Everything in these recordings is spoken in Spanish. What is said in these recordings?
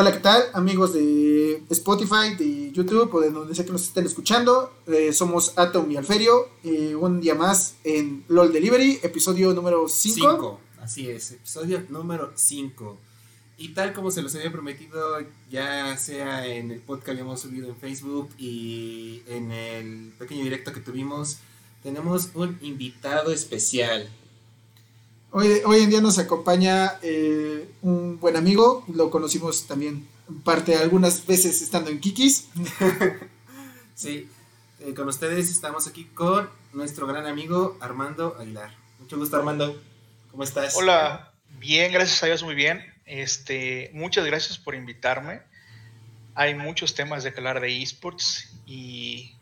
Hola, ¿qué tal? Amigos de Spotify, de YouTube o de donde sea que nos estén escuchando. Eh, somos Atom y Alferio. Eh, un día más en LOL Delivery, episodio número 5. 5, así es, episodio número 5. Y tal como se los había prometido, ya sea en el podcast que habíamos subido en Facebook y en el pequeño directo que tuvimos, tenemos un invitado especial. Hoy, hoy en día nos acompaña eh, un buen amigo, lo conocimos también parte algunas veces estando en Kikis. sí, eh, con ustedes estamos aquí con nuestro gran amigo Armando Aguilar. Mucho gusto Armando, ¿cómo estás? Hola, bien, gracias a Dios, muy bien. Este, muchas gracias por invitarme. Hay muchos temas de hablar de esports y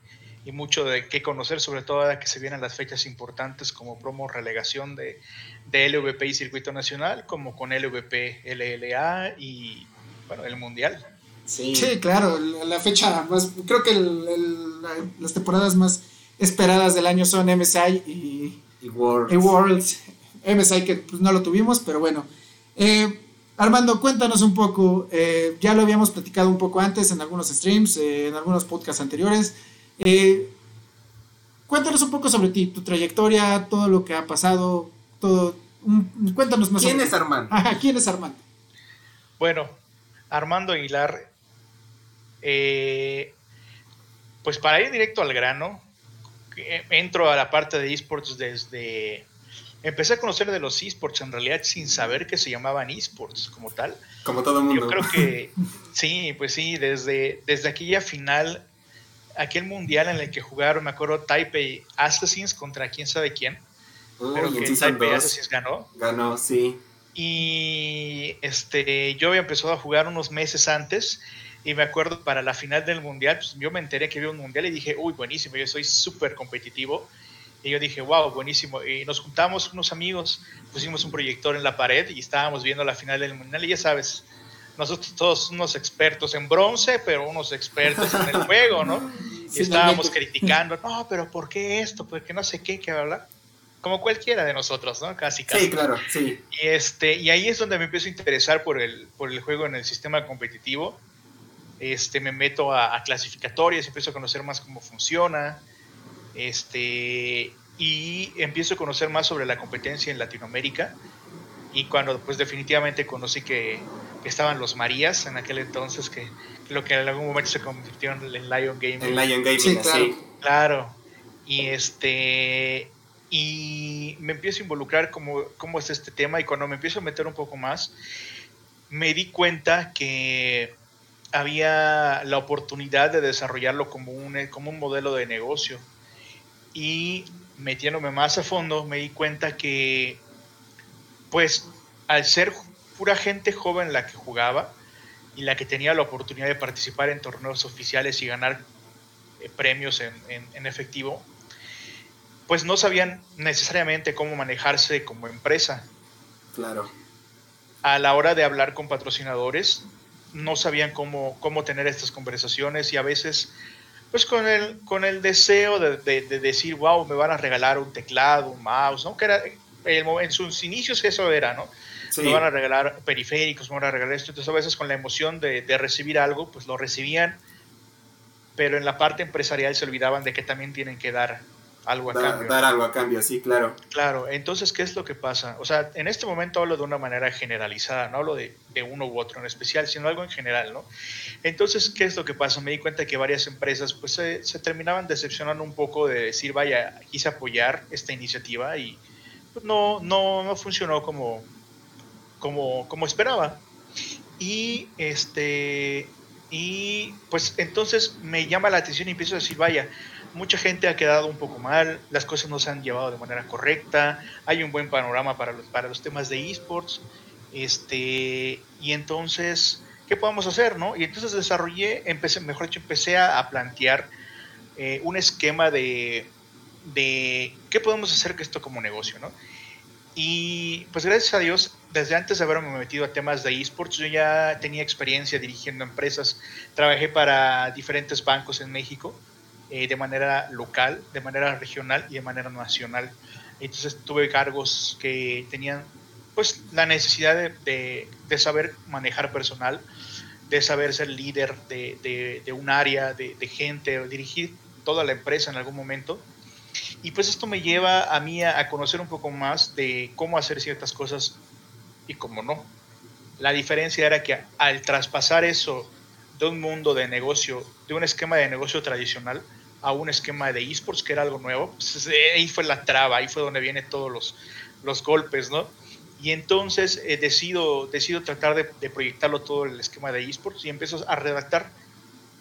y mucho de qué conocer, sobre todo ahora que se vienen las fechas importantes como promo relegación de, de LVP y Circuito Nacional, como con LVP, LLA y bueno, el Mundial. Sí, sí claro, la fecha más, creo que las temporadas más esperadas del año son MSI y, y Worlds. MSI que pues, no lo tuvimos, pero bueno. Eh, Armando, cuéntanos un poco, eh, ya lo habíamos platicado un poco antes en algunos streams, eh, en algunos podcasts anteriores, eh, cuéntanos un poco sobre ti, tu trayectoria, todo lo que ha pasado, todo. cuéntanos más. ¿Quién es Armando? ¿quién es Armando? Bueno, Armando Aguilar, eh, pues para ir directo al grano, entro a la parte de esports desde... Empecé a conocer de los esports en realidad sin saber que se llamaban esports como tal. Como todo el mundo. Yo creo que sí, pues sí, desde, desde aquella final aquel mundial en el que jugaron, me acuerdo, Taipei Assassins contra quién sabe quién. pero que Taipei Assassins ganó. Ganó, sí. Y este, yo había empezado a jugar unos meses antes y me acuerdo para la final del mundial, pues yo me enteré que había un mundial y dije, uy, buenísimo, yo soy súper competitivo. Y yo dije, wow, buenísimo. Y nos juntamos unos amigos, pusimos un proyector en la pared y estábamos viendo la final del mundial. Y ya sabes, nosotros todos unos expertos en bronce, pero unos expertos en el juego, ¿no? Y estábamos criticando, no, pero ¿por qué esto? Porque no sé qué, qué habla. Como cualquiera de nosotros, ¿no? Casi, casi. Sí, claro, sí. Y, este, y ahí es donde me empiezo a interesar por el, por el juego en el sistema competitivo. Este, me meto a, a clasificatorias, empiezo a conocer más cómo funciona. Este, y empiezo a conocer más sobre la competencia en Latinoamérica. Y cuando pues definitivamente conocí que, que estaban los Marías en aquel entonces, que lo que en algún momento se convirtió en Lion Gaming. En Lion Gaming, sí, claro. claro. Y este y me empiezo a involucrar como cómo es este tema y cuando me empiezo a meter un poco más me di cuenta que había la oportunidad de desarrollarlo como un, como un modelo de negocio y metiéndome más a fondo me di cuenta que pues al ser pura gente joven la que jugaba y la que tenía la oportunidad de participar en torneos oficiales y ganar eh, premios en, en, efectivo, pues no sabían necesariamente cómo manejarse como empresa. Claro. A la hora de hablar con patrocinadores, no sabían cómo, cómo tener estas conversaciones y a veces, pues con el, con el deseo de, de, decir, wow, me van a regalar un teclado, un mouse, ¿no? Que era, en sus inicios eso era, ¿no? Me van a regalar periféricos, me van a regalar esto. Entonces a veces con la emoción de, de, recibir algo, pues lo recibían, pero en la parte empresarial se olvidaban de que también tienen que dar algo a cambio. Dar algo a cambio, sí, claro. Claro, entonces, ¿qué es lo que pasa? O sea, en este momento hablo de una manera generalizada, no hablo de, de uno u otro en especial, sino algo en general, ¿no? Entonces, ¿qué es lo que pasa? Me di cuenta que varias empresas pues se, se terminaban decepcionando un poco de decir, vaya, quise apoyar esta iniciativa y pues, no, no, no funcionó como, como, como esperaba. Y este y pues entonces me llama la atención y empiezo a decir, vaya, mucha gente ha quedado un poco mal, las cosas no se han llevado de manera correcta, hay un buen panorama para los, para los temas de esports, este, y entonces, ¿qué podemos hacer? No? Y entonces desarrollé, empecé, mejor dicho, empecé a, plantear eh, un esquema de, de qué podemos hacer que esto como negocio, ¿no? Y pues gracias a Dios, desde antes de haberme metido a temas de esports, yo ya tenía experiencia dirigiendo empresas. Trabajé para diferentes bancos en México eh, de manera local, de manera regional y de manera nacional. Entonces tuve cargos que tenían pues la necesidad de, de, saber manejar personal, de saber ser líder de, de, un área, de, de gente, dirigir toda la empresa en algún momento. Y pues esto me lleva a mí a, conocer un poco más de cómo hacer ciertas cosas y cómo no. La diferencia era que al traspasar eso de un mundo de negocio, de un esquema de negocio tradicional a un esquema de esports, que era algo nuevo, pues ahí fue la traba, ahí fue donde vienen todos los, los golpes, ¿no? Y entonces eh, decido, decido tratar de, de, proyectarlo todo el esquema de esports y empiezo a redactar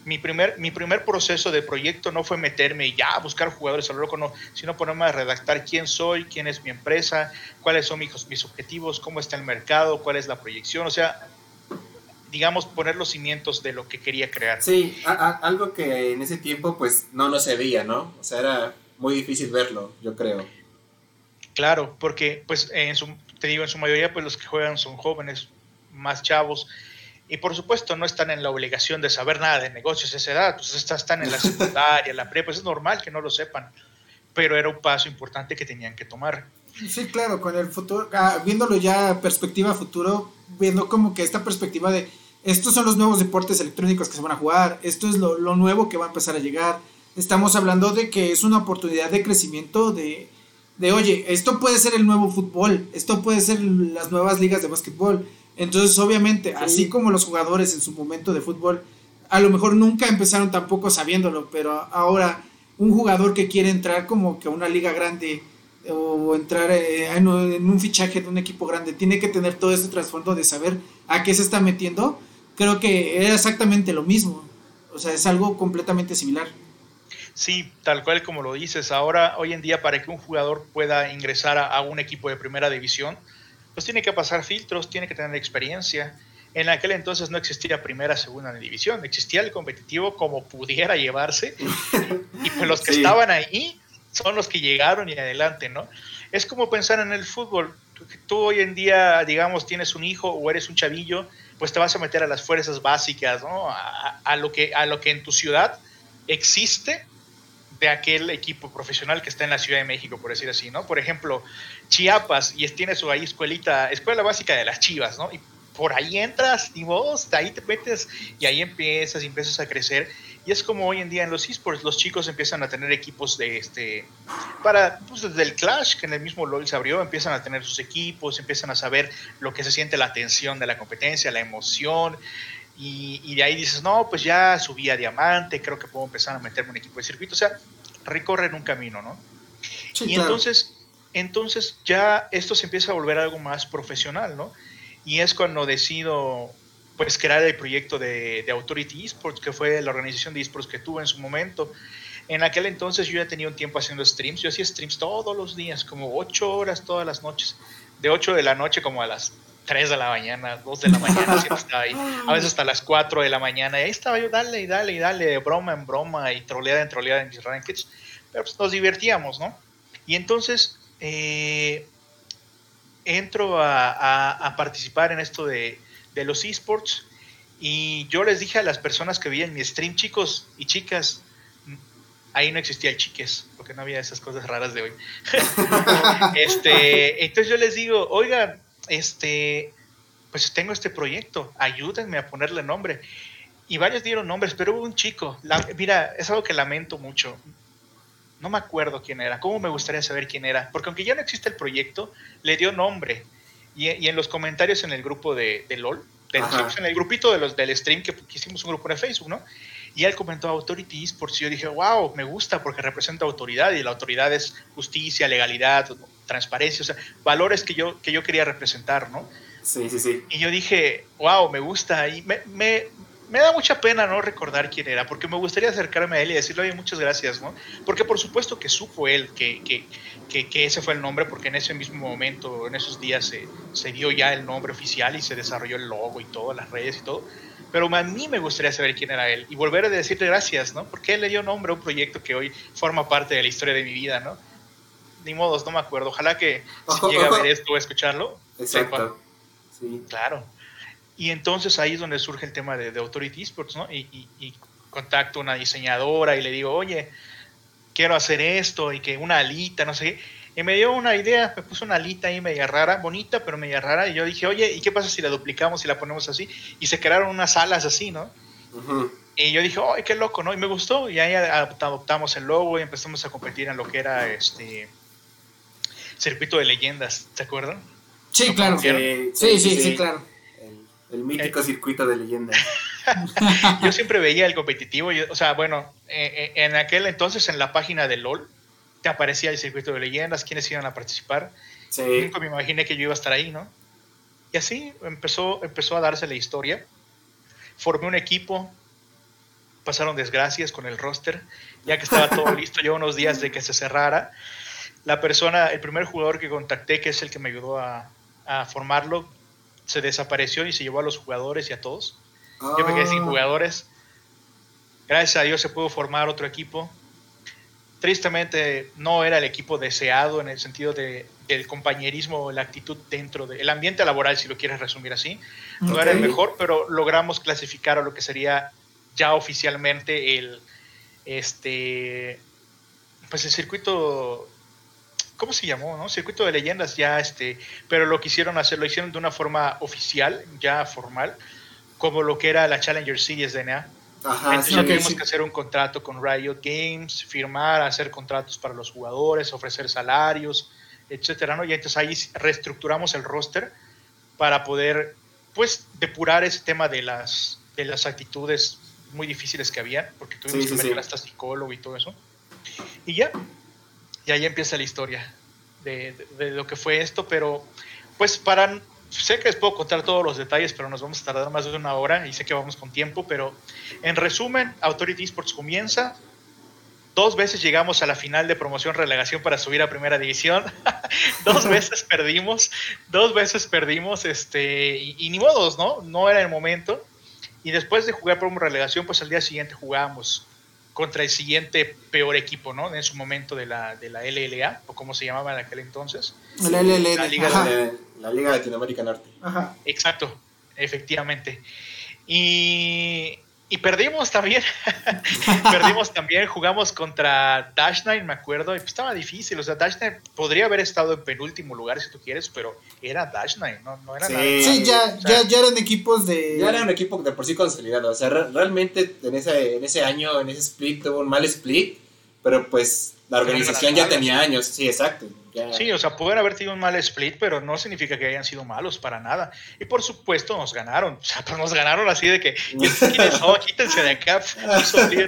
mi primer, mi primer proceso de proyecto no fue meterme y ya buscar jugadores a lo loco, no, sino ponerme a redactar quién soy, quién es mi empresa, cuáles son mis, mis objetivos, cómo está el mercado, cuál es la proyección, o sea, digamos, poner los cimientos de lo que quería crear. Sí, algo que en ese tiempo pues no lo se veía, ¿no? O sea, era muy difícil verlo, yo creo. Claro, porque pues en su, te digo, en su mayoría pues los que juegan son jóvenes, más chavos, y por supuesto no están en la obligación de saber nada de negocios a esa edad, pues están en la secundaria, la prepa, pues es normal que no lo sepan, pero era un paso importante que tenían que tomar. Sí, claro, con el futuro, ah, viéndolo ya perspectiva futuro, viendo como que esta perspectiva de estos son los nuevos deportes electrónicos que se van a jugar, esto es lo, lo nuevo que va a empezar a llegar, estamos hablando de que es una oportunidad de crecimiento de, de, oye, esto puede ser el nuevo fútbol, esto puede ser las nuevas ligas de básquetbol, entonces, obviamente, así como los jugadores en su momento de fútbol, a lo mejor nunca empezaron tampoco sabiéndolo, pero ahora un jugador que quiere entrar como que a una liga grande o entrar eh, en un fichaje de un equipo grande, tiene que tener todo este trasfondo de saber a qué se está metiendo, creo que era exactamente lo mismo. O sea, es algo completamente similar. Sí, tal cual como lo dices. Ahora, hoy en día, para que un jugador pueda ingresar a un equipo de primera división, pues tiene que pasar filtros, tiene que tener experiencia. En aquel entonces no existía primera, segunda división, existía el competitivo como pudiera llevarse y pues los que estaban ahí son los que llegaron y adelante, ¿no? Es como pensar en el fútbol. Tú hoy en día, digamos, tienes un hijo o eres un chavillo, pues te vas a meter a las fuerzas básicas, ¿no? A, lo, que, a lo que en tu ciudad existe de aquel equipo profesional que está en la Ciudad de México, por decir así, ¿no? Por ejemplo, Chiapas y tiene su ahí escuelita, escuela básica de las Chivas, ¿no? Y por ahí entras y vos, ahí te metes y ahí empiezas y empiezas a crecer. Y es como hoy en día en los esports, los chicos empiezan a tener equipos de este, para, pues desde el Clash, que en el mismo LOL se abrió, empiezan a tener sus equipos, empiezan a saber lo que se siente la tensión de la competencia, la emoción. Y, y de ahí dices, no, pues ya subí a diamante, creo que puedo empezar a meterme en equipo de circuito. O sea, recorren un camino, ¿no? y entonces entonces ya esto se empieza a volver algo más profesional, ¿no? Y es cuando decido pues crear el proyecto de, de Authority Esports, que fue la organización de esports que tuve en su momento. En aquel entonces yo ya tenía un tiempo haciendo streams, yo hacía streams todos los días, como ocho horas todas las noches, de 8 de la noche como a las 3 de la mañana, 2 de la mañana, estaba ahí, a veces hasta las 4 de la mañana, y ahí estaba yo, dale y dale y dale, de broma en broma y troleada en troleada en mis rankings, pero pues nos divertíamos, ¿no? Y entonces eh, entro a, participar en esto de, los esports y yo les dije a las personas que veían mi stream, chicos y chicas, ahí no existía el chiques, porque no había esas cosas raras de hoy. este, entonces yo les digo, oigan, este, pues tengo este proyecto, ayúdenme a ponerle nombre. Y varios dieron nombres, pero hubo un chico, mira, es algo que lamento mucho no me acuerdo quién era, cómo me gustaría saber quién era, porque aunque ya no existe el proyecto, le dio nombre. Y, y en los comentarios en el grupo de, de LOL, en el grupito de los, del stream que, hicimos un grupo de Facebook, ¿no? Y él comentó Authority Esports y yo dije, wow, me gusta porque representa autoridad y la autoridad es justicia, legalidad, transparencia, o sea, valores que yo, que yo quería representar, ¿no? Sí, sí, sí. Y yo dije, wow, me gusta. Y me, me, me da mucha pena no recordar quién era, porque me gustaría acercarme a él y decirle, oye, muchas gracias, ¿no? Porque por supuesto que supo él que, que, que, ese fue el nombre, porque en ese mismo momento, en esos días, se, se, dio ya el nombre oficial y se desarrolló el logo y todo, las redes y todo. Pero a mí me gustaría saber quién era él y volver a decirle gracias, ¿no? Porque él le dio nombre a un proyecto que hoy forma parte de la historia de mi vida, ¿no? Ni modos, no me acuerdo. Ojalá que si llega a ver esto o escucharlo. Exacto. Sí. Claro. Y entonces ahí es donde surge el tema de, de Authority Esports, ¿no? Y, y, contacto a una diseñadora y le digo, oye, quiero hacer esto y que una alita, no sé Y me dio una idea, me puso una alita ahí media rara, bonita, pero media rara. Y yo dije, oye, ¿y qué pasa si la duplicamos y la ponemos así? Y se crearon unas alas así, ¿no? Y yo dije, ¡ay, qué loco! ¿no? Y me gustó. Y ahí adoptamos el logo y empezamos a competir en lo que era este circuito de leyendas, ¿te acuerdan? Sí, claro. Sí sí, sí, claro. El, mítico circuito de leyendas. yo siempre veía el competitivo, o sea, bueno, eh, eh, en aquel entonces en la página de LOL te aparecía el circuito de leyendas, quiénes iban a participar. Sí. Nunca me imaginé que yo iba a estar ahí, ¿no? Y así empezó, empezó a darse la historia. Formé un equipo, pasaron desgracias con el roster, ya que estaba todo listo, yo unos días de que se cerrara. La persona, el primer jugador que contacté, que es el que me ayudó a, formarlo, se desapareció y se llevó a los jugadores y a todos. Yo me quedé sin ah. jugadores. Gracias a Dios se pudo formar otro equipo. Tristemente no era el equipo deseado en el sentido de, del compañerismo, la actitud dentro del ambiente laboral, si lo quieres resumir así. No era el mejor, pero logramos clasificar a lo que sería ya oficialmente el, este, pues el circuito, ¿cómo se llamó? No? Circuito de leyendas ya, este, pero lo quisieron hacer, lo hicieron de una forma oficial, ya formal, como lo que era la Challenger Series de NA. Ajá, Entonces tuvimos que hacer un contrato con Riot Games, firmar, hacer contratos para los jugadores, ofrecer salarios, etcétera, ¿no? Y entonces ahí reestructuramos el roster para poder, pues, depurar ese tema de las, de las actitudes muy difíciles que había, porque tuvimos que meter hasta psicólogo y todo eso. Y ya, y ahí empieza la historia de, lo que fue esto, pero pues para, sé que les puedo contar todos los detalles, pero nos vamos a tardar más de una hora y sé que vamos con tiempo, pero en resumen, Authority Sports comienza, dos veces llegamos a la final de promoción relegación para subir a primera división, dos veces perdimos, dos veces perdimos, este, y, y, ni modos, ¿no? No era el momento. Y después de jugar por una relegación, pues al día siguiente jugábamos contra el siguiente peor equipo, ¿no? En su momento de la, de la LLA, o como se llamaba en aquel entonces. La LLA. La Liga, de, la Liga Latinoamérica Norte. Ajá. Exacto, efectivamente. Y y perdimos también. perdimos también. Jugamos contra Dash Nine, me acuerdo. Y pues estaba difícil. O sea, Dash Nine podría haber estado en penúltimo lugar si tú quieres, pero era Dash Nine, no, no era sí. nada. Sí, ya, ya, ya, eran equipos de. Ya era un equipo de por sí consolidado. O sea, realmente en ese, en ese año, en ese split, tuvo un mal split. Pero pues la organización ya tenía años. Sí, exacto. Sí, o sea, pueden haber tenido un mal split, pero no significa que hayan sido malos para nada. Y por supuesto nos ganaron. O sea, pues nos ganaron así de que, oh, quítense de acá,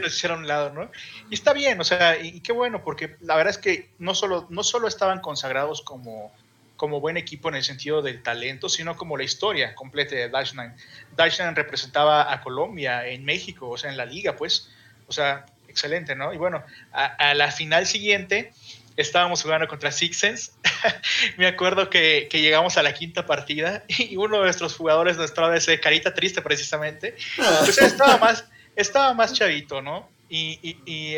hicieron un lado, ¿no? Y está bien, o sea, y, qué bueno, porque la verdad es que no solo, no solo estaban consagrados como, como buen equipo en el sentido del talento, sino como la historia completa de Dash Nine. Dash Nine representaba a Colombia en México, o sea, en la liga, pues. O sea, excelente, ¿no? Y bueno, a la final siguiente estábamos jugando contra Sixens. Me acuerdo que, llegamos a la quinta partida y uno de nuestros jugadores, nuestra vez carita triste precisamente, pues estaba más, estaba más chavito, ¿no? Y, y,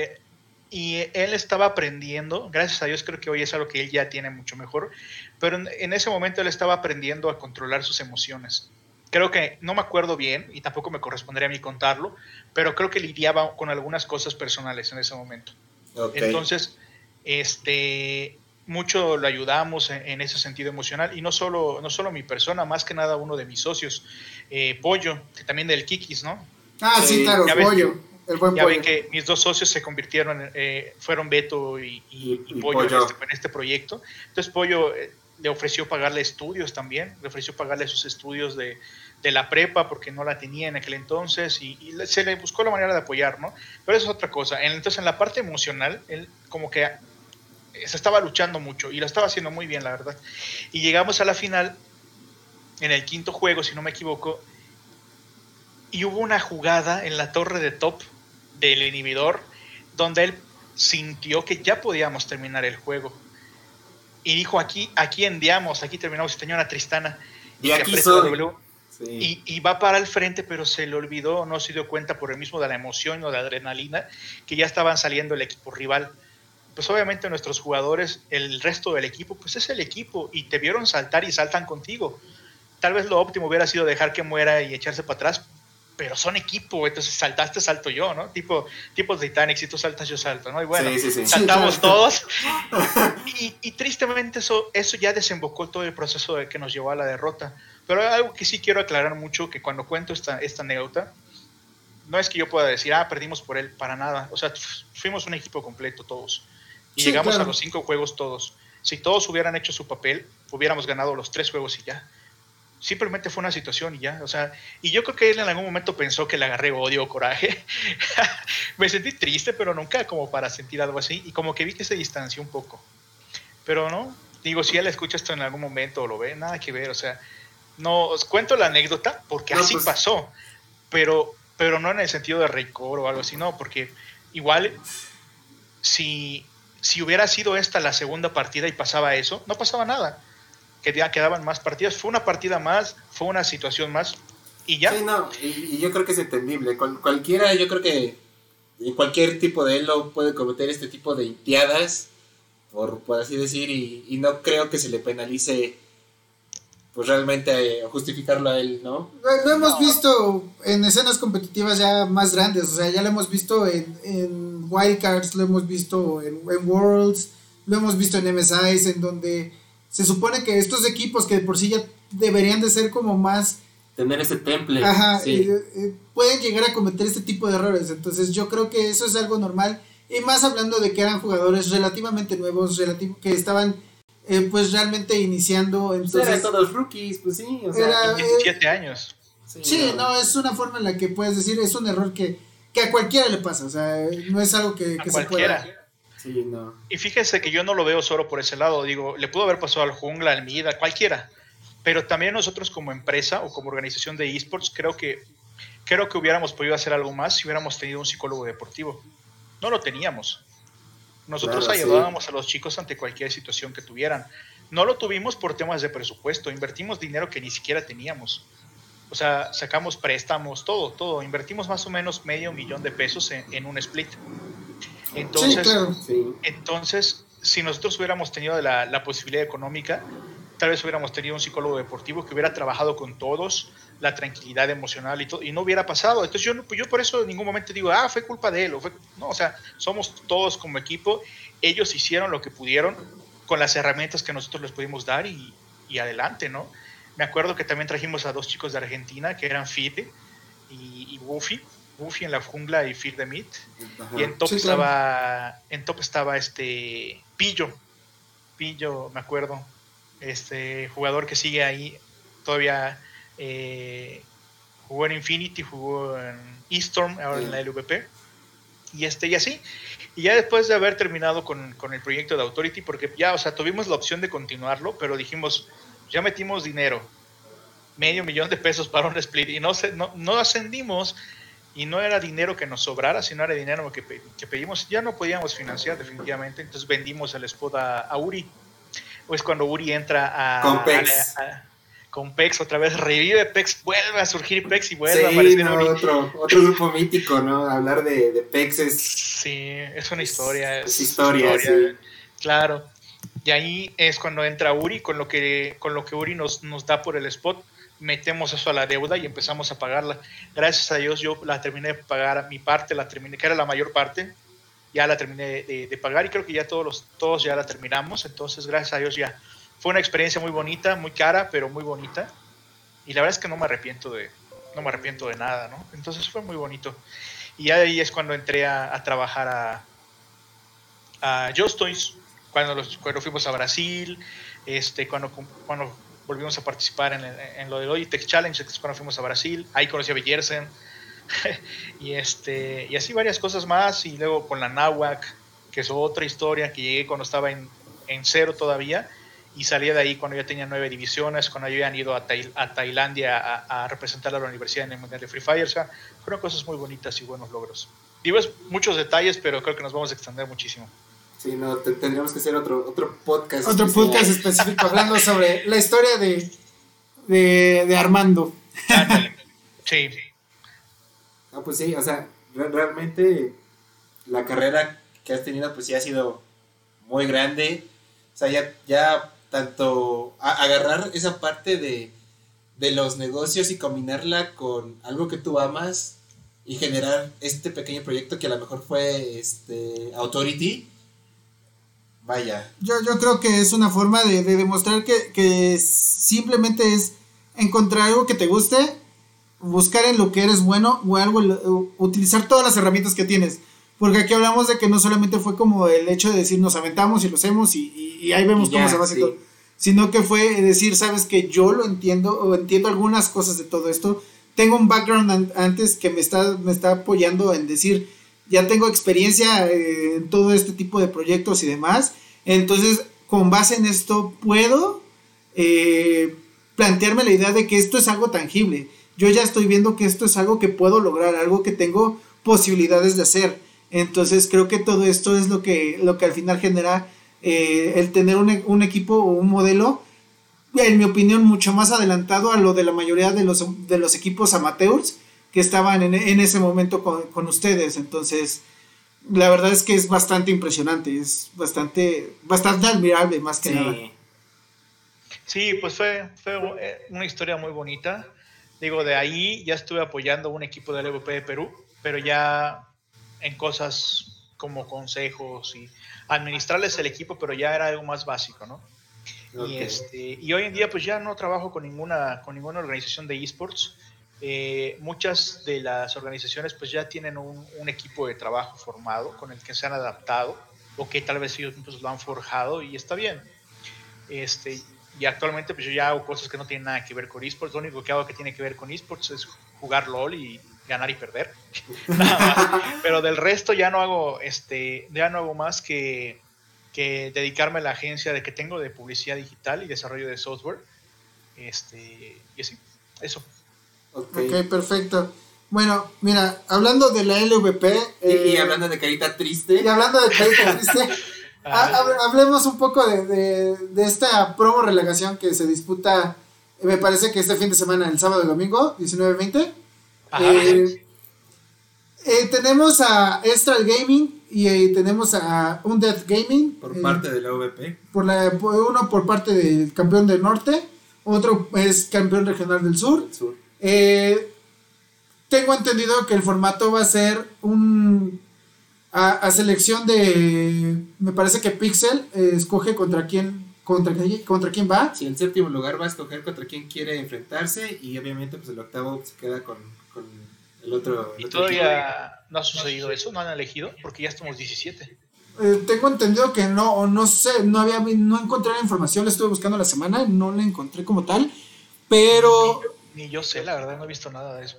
él estaba aprendiendo, gracias a Dios creo que hoy es algo que él ya tiene mucho mejor, pero en, ese momento él estaba aprendiendo a controlar sus emociones. Creo que no me acuerdo bien y tampoco me correspondería a mí contarlo, pero creo que lidiaba con algunas cosas personales en ese momento. Entonces, este, mucho lo ayudamos en, ese sentido emocional y no solo, no solo mi persona, más que nada uno de mis socios, eh, Pollo, que también del Kikis, ¿no? Ah, sí, claro, Pollo. el buen ya ven que mis dos socios se convirtieron, eh, fueron Beto y, Pollo, este, En, este, proyecto. Entonces Pollo eh, le ofreció pagarle estudios también, le ofreció pagarle sus estudios de, de la prepa porque no la tenía en aquel entonces y, se le buscó la manera de apoyar, ¿no? Pero eso es otra cosa. Entonces en la parte emocional, él como que se estaba luchando mucho y lo estaba haciendo muy bien, la verdad. Y llegamos a la final, en el quinto juego, si no me equivoco, y hubo una jugada en la torre de top del inhibidor donde él sintió que ya podíamos terminar el juego. Y dijo, aquí, aquí enviamos, aquí terminamos, y tenía una Tristana. Y, aquí y, va para el frente, pero se le olvidó, no se dio cuenta por el mismo de la emoción o de la adrenalina, que ya estaban saliendo el equipo rival pues obviamente nuestros jugadores, el resto del equipo, pues es el equipo y te vieron saltar y saltan contigo. Tal vez lo óptimo hubiera sido dejar que muera y echarse para atrás, pero son equipo, entonces saltaste, salto yo, ¿no? Tipo, tipo Titanic, si tú saltas, yo salto, ¿no? Y bueno, saltamos todos. Y, tristemente eso, eso ya desembocó todo el proceso de que nos llevó a la derrota. Pero algo que sí quiero aclarar mucho, que cuando cuento esta, esta anécdota, no es que yo pueda decir, ah, perdimos por él, para nada. O sea, fuimos un equipo completo todos. Y llegamos a los cinco juegos todos. Si todos hubieran hecho su papel, hubiéramos ganado los tres juegos y ya simplemente fue una situación y ya, o sea, y yo creo que él en algún momento pensó que le agarré odio o coraje. me sentí triste, pero nunca como para sentir algo así, y como que vi que se distanció un poco. Pero no, digo, si él escucha esto en algún momento o lo ve, nada que ver, o sea, no, os cuento la anécdota porque así pues pasó, pero, pero no en el sentido de rencor o algo así, no, porque igual si, si hubiera sido esta la segunda partida y pasaba eso, no pasaba nada que quedaban más partidas. Fue una partida más, fue una situación más y ya. Sí, no, y, yo creo que es entendible. cualquiera, yo creo que cualquier tipo de él lo puede cometer este tipo de intiadas, por, por así decir, y, no creo que se le penalice pues realmente eh, justificarlo a él, ¿no? Lo hemos visto en escenas competitivas ya más grandes, o sea, ya lo hemos visto en, en Wildcards, lo hemos visto en, en Worlds, lo hemos visto en MSIs, en donde se supone que estos equipos que por sí ya deberían de ser como más... Tener ese temple. Ajá, eh, eh, pueden llegar a cometer este tipo de errores. Entonces yo creo que eso es algo normal. Y más hablando de que eran jugadores relativamente nuevos, relativo, que estaban eh, pues realmente iniciando. Pues entonces, eran todos rookies, pues sí. O sea, 17 años. Sí, no. es una forma en la que puedes decir, es un error que, que a cualquiera le pasa. O sea, no es algo que, que se pueda y fíjense que yo no lo veo solo por ese lado. Digo, le pudo haber pasado al Jungla, al Mida, cualquiera. Pero también nosotros como empresa o como organización de esports creo que, creo que hubiéramos podido hacer algo más si hubiéramos tenido un psicólogo deportivo. No lo teníamos. Nosotros ayudábamos a los chicos ante cualquier situación que tuvieran. No lo tuvimos por temas de presupuesto. Invertimos dinero que ni siquiera teníamos. O sea, sacamos préstamos, todo, todo. Invertimos más o menos medio millón de pesos en un split. Entonces, entonces si nosotros hubiéramos tenido la, posibilidad económica, tal vez hubiéramos tenido un psicólogo deportivo que hubiera trabajado con todos, la tranquilidad emocional y todo, y no hubiera pasado. Entonces yo, yo por eso en ningún momento digo, ah, fue culpa de él. O fue... No, o sea, somos todos como equipo, ellos hicieron lo que pudieron con las herramientas que nosotros les pudimos dar y, y adelante, ¿no? Me acuerdo que también trajimos a dos chicos de Argentina que eran Fide y, y Buffy Buffy en la jungla y Fear the Meat. Y en top estaba. En top estaba este. Pillo. Pillo, me acuerdo. Este jugador que sigue ahí. Todavía eh, jugó en Infinity, jugó en Eastorm, ahora en la LVP. Y este, y así. Y ya después de haber terminado con, con, el proyecto de Authority, porque ya, o sea, tuvimos la opción de continuarlo, pero dijimos, ya metimos dinero, medio millón de pesos para un split, y no, se, no, no ascendimos y no era dinero que nos sobrara, sino era dinero que, que pedimos, ya no podíamos financiar definitivamente, entonces vendimos el spot a, Uri. Pues cuando Uri entra a... Con Pex. con Pex otra vez, revive Pex, vuelve a surgir Pex y vuelve a aparecer Uri. Otro, otro grupo mítico, ¿no? Hablar de, de Pex es... Sí, es una historia. Es, historia, sí. Claro. Y ahí es cuando entra Uri, con lo que, con lo que Uri nos, nos da por el spot metemos eso a la deuda y empezamos a pagarla. Gracias a Dios yo la terminé de pagar, mi parte la terminé, que era la mayor parte, ya la terminé de, pagar y creo que ya todos, los, todos ya la terminamos, entonces gracias a Dios ya. Fue una experiencia muy bonita, muy cara, pero muy bonita. Y la verdad es que no me arrepiento de, no me arrepiento de nada, ¿no? Entonces fue muy bonito. Y ahí es cuando entré a, trabajar a, a Just Toys, cuando, los, cuando fuimos a Brasil, este, cuando, cuando volvimos a participar en, en lo del Logitech Challenge, cuando fuimos a Brasil, ahí conocí a Bellersen, y, este, y así varias cosas más, y luego con la Nahuac, que es otra historia, que llegué cuando estaba en, en cero todavía, y salía de ahí cuando ya tenía nueve divisiones, cuando ya habían ido a, a Tailandia a, representar a la universidad en el Mundial de Free Fire, o sea, fueron cosas muy bonitas y buenos logros. Digo, es muchos detalles, pero creo que nos vamos a extender muchísimo. Sí, no, tendríamos que hacer otro, otro podcast. Otro podcast específico hablando sobre la historia de, de, Armando. sí. No, pues sí, o sea, realmente la carrera que has tenido pues sí ha sido muy grande. O sea, ya, ya tanto agarrar esa parte de, de los negocios y combinarla con algo que tú amas y generar este pequeño proyecto que a lo mejor fue este Authority. Vaya. Yo, yo creo que es una forma de, demostrar que, que, simplemente es encontrar algo que te guste, buscar en lo que eres bueno o algo, utilizar todas las herramientas que tienes. Porque aquí hablamos de que no solamente fue como el hecho de decir nos aventamos y lo hacemos y, y, ahí vemos cómo se va haciendo, sino que fue decir, sabes que yo lo entiendo o entiendo algunas cosas de todo esto. Tengo un background antes que me está, me está apoyando en decir, ya tengo experiencia eh, en todo este tipo de proyectos y demás. Entonces, con base en esto, puedo eh, plantearme la idea de que esto es algo tangible. Yo ya estoy viendo que esto es algo que puedo lograr, algo que tengo posibilidades de hacer. Entonces creo que todo esto es lo que, lo que al final genera eh, el tener un, equipo o un modelo, en mi opinión, mucho más adelantado a lo de la mayoría de los, de los equipos amateurs que estaban en, ese momento con, ustedes. Entonces, la verdad es que es bastante impresionante, es bastante, bastante admirable más que nada. Sí, pues fue, fue eh, una historia muy bonita. Digo, de ahí ya estuve apoyando un equipo del EVP de Perú, pero ya en cosas como consejos y administrarles el equipo, pero ya era algo más básico, ¿no? Y, este, y hoy en día pues ya no trabajo con ninguna, con ninguna organización de esports. Eh, muchas de las organizaciones pues ya tienen un, un, equipo de trabajo formado con el que se han adaptado o que tal vez ellos pues, lo han forjado y está bien. Este, y actualmente pues yo ya hago cosas que no tienen nada que ver con esports. Lo único que hago que tiene que ver con esports es jugar LOL y ganar y perder. Pero del resto ya no hago, este, ya no hago más que, que dedicarme a la agencia de que tengo de publicidad digital y desarrollo de software. Este, y así, eso. Okay. ok, perfecto. Bueno, mira, hablando de la LVP. y, eh, hablando de carita triste. Y hablando de carita triste. Hablemos un poco de, de, de, esta promo relegación que se disputa, me parece que este fin de semana, el sábado y domingo, 19-20. Eh, eh, tenemos a Estral Gaming y eh, tenemos a Undead Gaming. Por parte de la VP. Por la, uno por parte del campeón del norte, otro es campeón regional del sur. tengo entendido que el formato va a ser un a, selección de me parece que Pixel escoge contra quién contra, contra quién va. Sí, el séptimo lugar va a escoger contra quién quiere enfrentarse y obviamente pues el octavo se queda con con el otro. ¿Y todavía no ha sucedido eso? ¿No han elegido? Porque ya estamos 17. Eh, tengo entendido que no, o no sé, no había, no encontré la información, la estuve buscando la semana, no la encontré como tal, pero... Ni, yo sé, la verdad, no he visto nada de eso.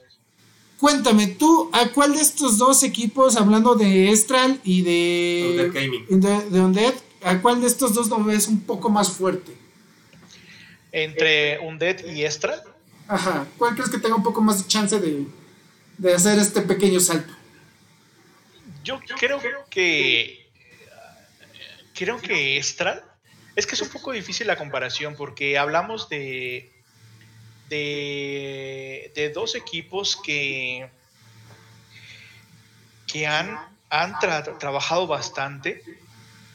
Cuéntame, tú, ¿a cuál de estos dos equipos, hablando de Estral y de... Undead Gaming. De, de Undead, ¿a cuál de estos dos lo ves un poco más fuerte? ¿Entre Undead y Estral? Ajá. ¿Cuál crees que tenga un poco más de chance de, hacer este pequeño salto? Yo creo que. Creo que Estral. Es que es un poco difícil la comparación porque hablamos de. De, de dos equipos que. que han, han trabajado bastante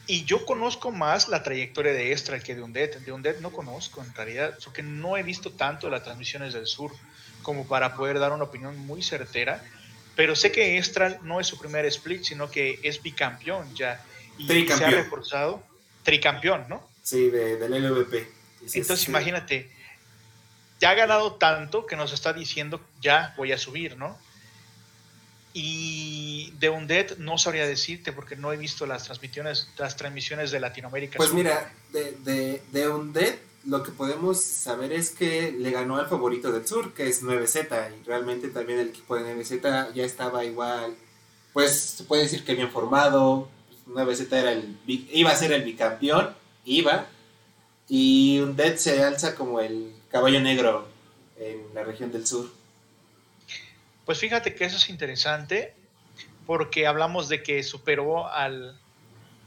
y yo conozco más la trayectoria de Estral que de Undead. De Undead no conozco en realidad, porque no he visto tanto las transmisiones del sur como para poder dar una opinión muy certera. Pero sé que Estral no es su primer split, sino que es bicampeón ya. Y se ha reforzado. Tricampeón, ¿no? Sí, de, del LVP. Entonces imagínate, ya ha ganado tanto que nos está diciendo ya voy a subir, ¿no? Y de Undead no sabría decirte porque no he visto las transmisiones, las transmisiones de Latinoamérica. Pues mira, de, de, de Undead lo que podemos saber es que le ganó al favorito del sur, que es 9Z, y realmente también el equipo de 9Z ya estaba igual, pues se puede decir que bien formado, 9Z era el, iba a ser el bicampeón, iba, y Undead se alza como el caballo negro en la región del sur. Pues fíjate que eso es interesante porque hablamos de que superó al,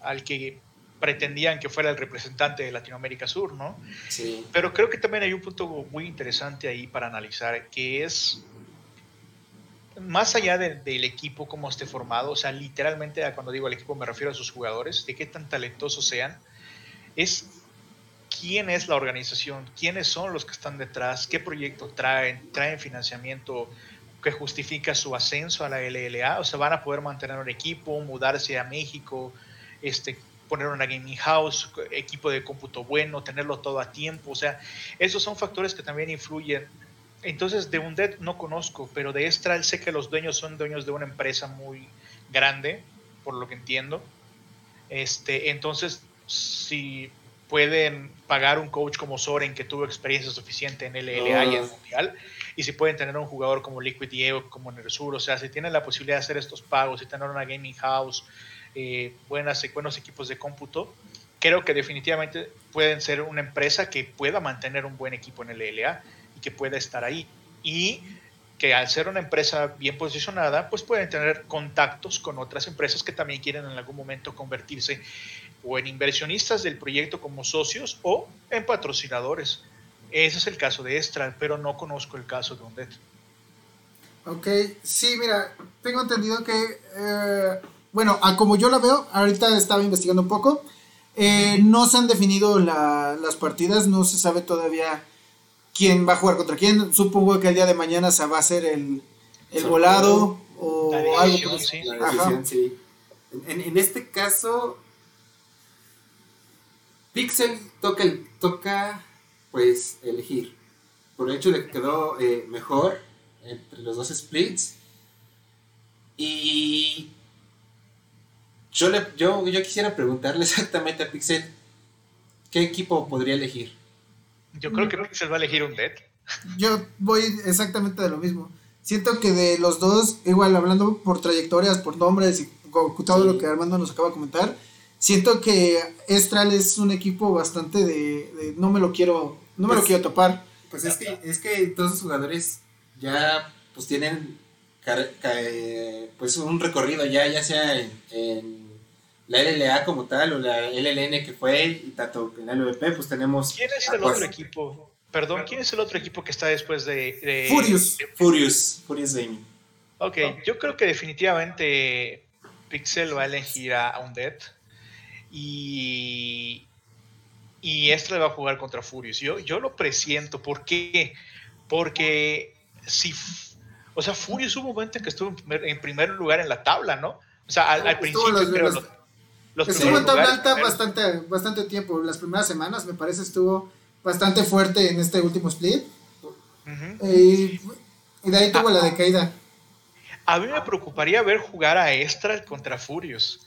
al que pretendían que fuera el representante de Latinoamérica Sur, ¿no? Sí. Pero creo que también hay un punto muy interesante ahí para analizar, que es más allá del equipo, cómo esté formado, o sea, literalmente cuando digo el equipo me refiero a sus jugadores, de qué tan talentosos sean, es quién es la organización, quiénes son los que están detrás, qué proyecto traen, traen financiamiento que justifica su ascenso a la LLA, o sea, van a poder mantener un equipo, mudarse a México, este, poner una gaming house, equipo de cómputo bueno, tenerlo todo a tiempo, o sea, esos son factores que también influyen. Entonces, de Undead no conozco, pero de Estral sé que los dueños son dueños de una empresa muy grande, por lo que entiendo. Este, entonces, si pueden pagar un coach como Soren que tuvo experiencia suficiente en LLA y en ah. Mundial, y si pueden tener un jugador como Liquid Diego, como Nersur, o sea, si tienen la posibilidad de hacer estos pagos y tener una gaming house, eh, buenas, buenos equipos de cómputo, creo que definitivamente pueden ser una empresa que pueda mantener un buen equipo en el LLA y que pueda estar ahí. Y que al ser una empresa bien posicionada, pues pueden tener contactos con otras empresas que también quieren en algún momento convertirse o en inversionistas del proyecto como socios o en patrocinadores. Ese es el caso de Estral, pero no conozco el caso de Undead. Ok, sí, mira, tengo entendido que, eh, bueno, a como yo la veo, ahorita estaba investigando un poco, eh, no se han definido las partidas, no se sabe todavía quién va a jugar contra quién. Supongo que el día de mañana se va a hacer el, el volado o algo. Sí. sí. En, en, este caso, Pixel toca, toca pues elegir. Por el hecho de que quedó eh, mejor entre los dos splits. Y yo, le, yo, yo quisiera preguntarle exactamente a Pixel qué equipo podría elegir. Yo creo que Pixel va a elegir un Dead. Yo voy exactamente de lo mismo. Siento que de los dos, igual hablando por trayectorias, por nombres y todo lo que Armando nos acaba de comentar, siento que Estral es un equipo bastante de, no me lo quiero, no me lo pues, quiero topar. Pues es que, es que todos los jugadores ya pues tienen pues un recorrido ya, ya sea en, la LLA como tal o la LLN que fue y tanto en la LVP pues tenemos... ¿Quién es el otro equipo? Perdón, ¿quién es el otro equipo que está después de... Furious. Furious. Furious Gaming. Ok, yo creo que definitivamente Pixel va a elegir a Undead y, y este le va a jugar contra Furious. Yo, yo lo presiento. ¿Por qué? Porque si. O sea, Furious hubo un momento en que estuvo en primer, lugar en la tabla, ¿no? O sea, al, principio estuvo en tabla alta bastante, bastante tiempo. Las primeras semanas, me parece, estuvo bastante fuerte en este último split. y, de ahí tuvo la ah, decaída. A mí me preocuparía ver jugar a Estral contra Furious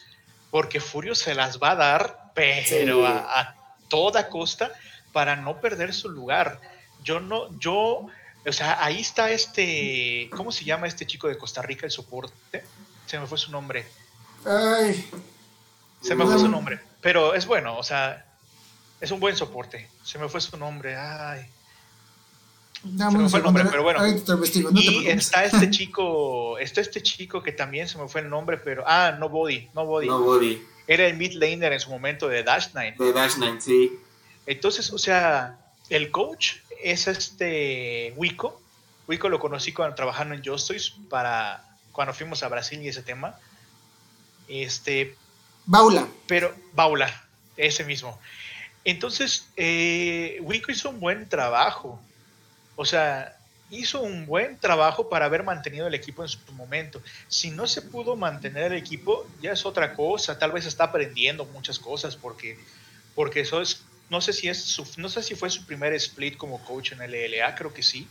porque Furio se las va a dar, pero a, toda costa para no perder su lugar. Yo no, yo, o sea, ahí está este, ¿cómo se llama este chico de Costa Rica, el soporte? Se me fue su nombre. Ay. Se me fue su nombre, pero es bueno, o sea, es un buen soporte. Se me fue su nombre, ay. Se me fue el nombre, pero bueno. y está este chico, está este chico que también se me fue el nombre, pero ah, no body, no body. No body. Era el mid laner en su momento de Dash Nine. De Dash Nine, sí. Entonces, o sea, el coach es este Wico. Wico lo conocí cuando trabajando en Justice para cuando fuimos a Brasil y ese tema. Este. Baula. Pero, Baula, ese mismo. Entonces, eh, Wico hizo un buen trabajo. O sea, hizo un buen trabajo para haber mantenido el equipo en su momento. Si no se pudo mantener el equipo, ya es otra cosa. Tal vez está aprendiendo muchas cosas porque, porque eso es, no sé si es su, no sé si fue su primer split como coach en el LLA, creo que sí.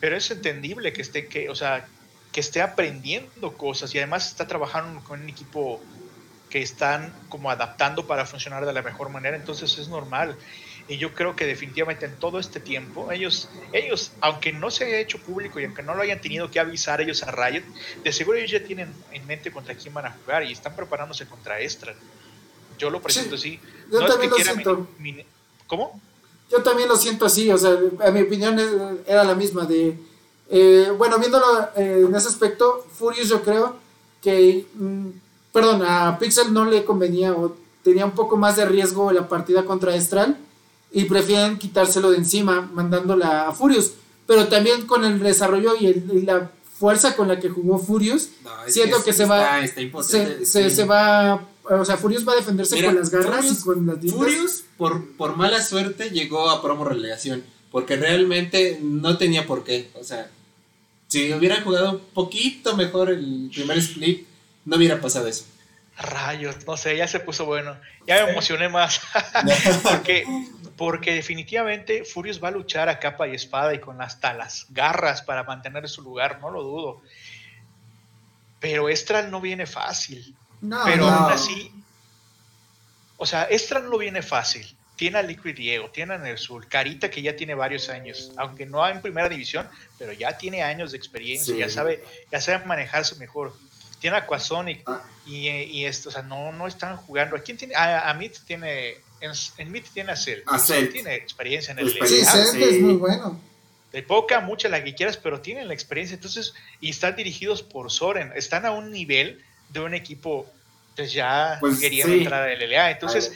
Pero es entendible que esté, que, o sea, que esté aprendiendo cosas y además está trabajando con un equipo que están como adaptando para funcionar de la mejor manera, entonces es normal. Y yo creo que definitivamente en todo este tiempo, ellos, ellos, aunque no se haya hecho público y aunque no lo hayan tenido que avisar ellos a Riot, de seguro ellos ya tienen en mente contra quién van a jugar y están preparándose contra Extra. Yo lo presento así. Yo también lo siento. ¿Cómo? Yo también lo siento así, o sea, a mi opinión era la misma de... Eh, bueno, viéndolo eh, en ese aspecto, Furious yo creo que... Mm, perdón, a Pixel no le convenía o tenía un poco más de riesgo la partida contra Estral y prefieren quitárselo de encima mandándola a Furious. Pero también con el desarrollo y, la fuerza con la que jugó Furious, siento que, se va. se, se, va. O sea, Furious va a defenderse con las garras y con las Furious por, por mala suerte llegó a promo relegación, porque realmente no tenía por qué, o sea, si hubieran jugado un poquito mejor el primer split, no hubiera pasado eso. Rayos, no sé, ya se puso bueno. Ya me emocioné más. porque, porque definitivamente Furious va a luchar a capa y espada y con hasta las garras para mantener su lugar, no lo dudo. Pero Estral no viene fácil. No, pero aún así, o sea, Estral no viene fácil. Tiene a Liquid Diego, tiene a Nersul, Carita que ya tiene varios años, aunque no en primera división, pero ya tiene años de experiencia, ya sabe, ya sabe manejarse mejor tiene Aquasonic ah. y, y, esto, o sea, no, no están jugando. ¿A quién tiene? A, a tiene, en, en tiene a Cell. A Tiene experiencia en el Sí, Cell es muy bueno. De poca, mucha, la que quieras, pero tienen la experiencia. Entonces, y están dirigidos por Soren. Están a un nivel de un equipo, pues ya pues, querían entrar a LLA. Entonces,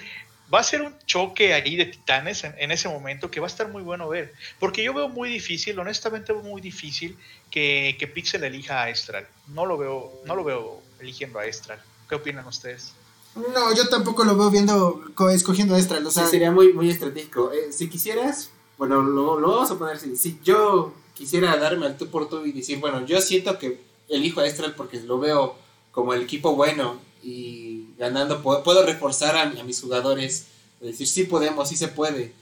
va a ser un choque ahí de titanes en, en, ese momento que va a estar muy bueno ver. Porque yo veo muy difícil, honestamente veo muy difícil que, que Pixel elija a Estral. No lo veo, no lo veo eligiendo a Estral. ¿Qué opinan ustedes? No, yo tampoco lo veo viendo, escogiendo a Estral. O sea, sería muy, muy estratégico. Eh, si quisieras, bueno, lo, lo, vamos a poner así. Si yo quisiera darme al tú por tú y decir, bueno, yo siento que elijo a Estral porque lo veo como el equipo bueno y ganando puedo, reforzar a, mis jugadores, decir sí podemos, sí se puede,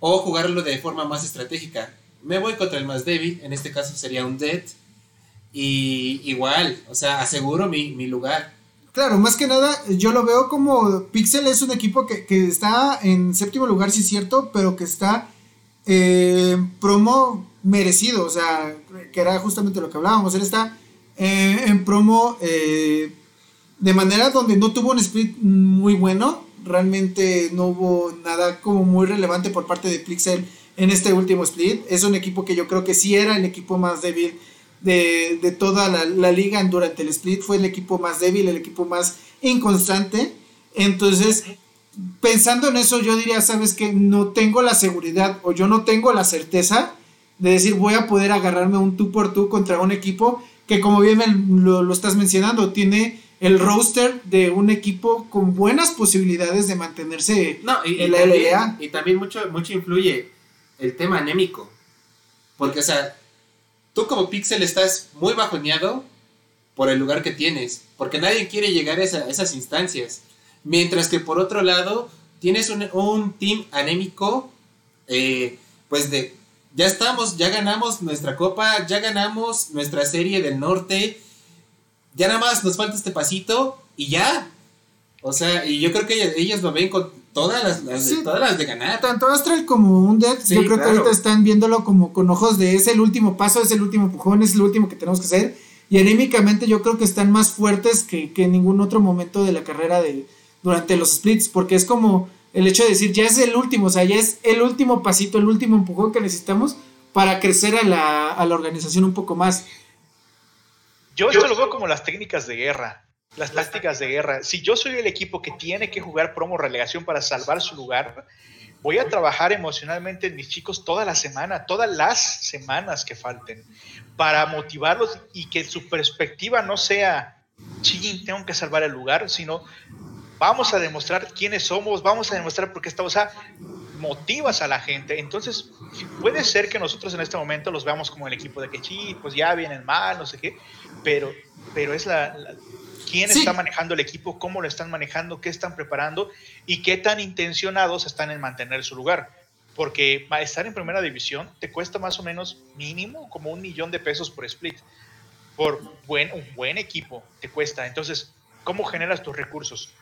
o jugarlo de forma más estratégica. Me voy contra el más débil, en este caso sería un Dead, y igual, o sea, aseguro mi, lugar. Claro, más que nada, yo lo veo como Pixel es un equipo que, está en séptimo lugar, sí es cierto, pero que está eh, promo merecido, o sea, que era justamente lo que hablábamos, él está eh, en promo eh, de manera donde no tuvo un split muy bueno, realmente no hubo nada como muy relevante por parte de Pixel en este último split. Es un equipo que yo creo que sí era el equipo más débil de, toda la, liga durante el split, fue el equipo más débil, el equipo más inconstante. Entonces, pensando en eso, yo diría, sabes que no tengo la seguridad o yo no tengo la certeza de decir voy a poder agarrarme un tú por tú contra un equipo que como bien lo, lo estás mencionando, tiene el roster de un equipo con buenas posibilidades de mantenerse en la LA. Y también mucho, mucho influye el tema anémico. Porque, o sea, tú como Pixel estás muy bajoneado por el lugar que tienes. Porque nadie quiere llegar a, esas instancias. Mientras que por otro lado, tienes un, team anémico, eh, pues de, ya estamos, ya ganamos nuestra copa, ya ganamos nuestra serie del norte ya nada más nos falta este pasito y ya. O sea, y yo creo que ellos, lo ven con todas las, de, todas las de ganar. Tanto Astral como un Dead, yo creo que ahorita están viéndolo como con ojos de es el último paso, es el último empujón, es el último que tenemos que hacer. Y anímicamente yo creo que están más fuertes que, que en ningún otro momento de la carrera de, durante los splits, porque es como el hecho de decir, ya es el último, o sea, ya es el último pasito, el último empujón que necesitamos para crecer a la, a la organización un poco más. Yo esto lo veo como las técnicas de guerra. Las tácticas de guerra. Si yo soy el equipo que tiene que jugar promo relegación para salvar su lugar, voy a trabajar emocionalmente en mis chicos toda la semana, todas las semanas que falten, para motivarlos y que su perspectiva no sea, ching, tengo que salvar el lugar, sino vamos a demostrar quiénes somos, vamos a demostrar por qué estamos, o sea, motivas a la gente. Entonces, puede ser que nosotros en este momento los veamos como el equipo de que, sí, pues ya vienen mal, no sé qué, pero, pero es la, quién está manejando el equipo, cómo lo están manejando, qué están preparando y qué tan intencionados están en mantener su lugar. Porque estar en primera división te cuesta más o menos mínimo como un millón de pesos por split. Por buen, un buen equipo te cuesta. Entonces, ¿cómo generas tus recursos?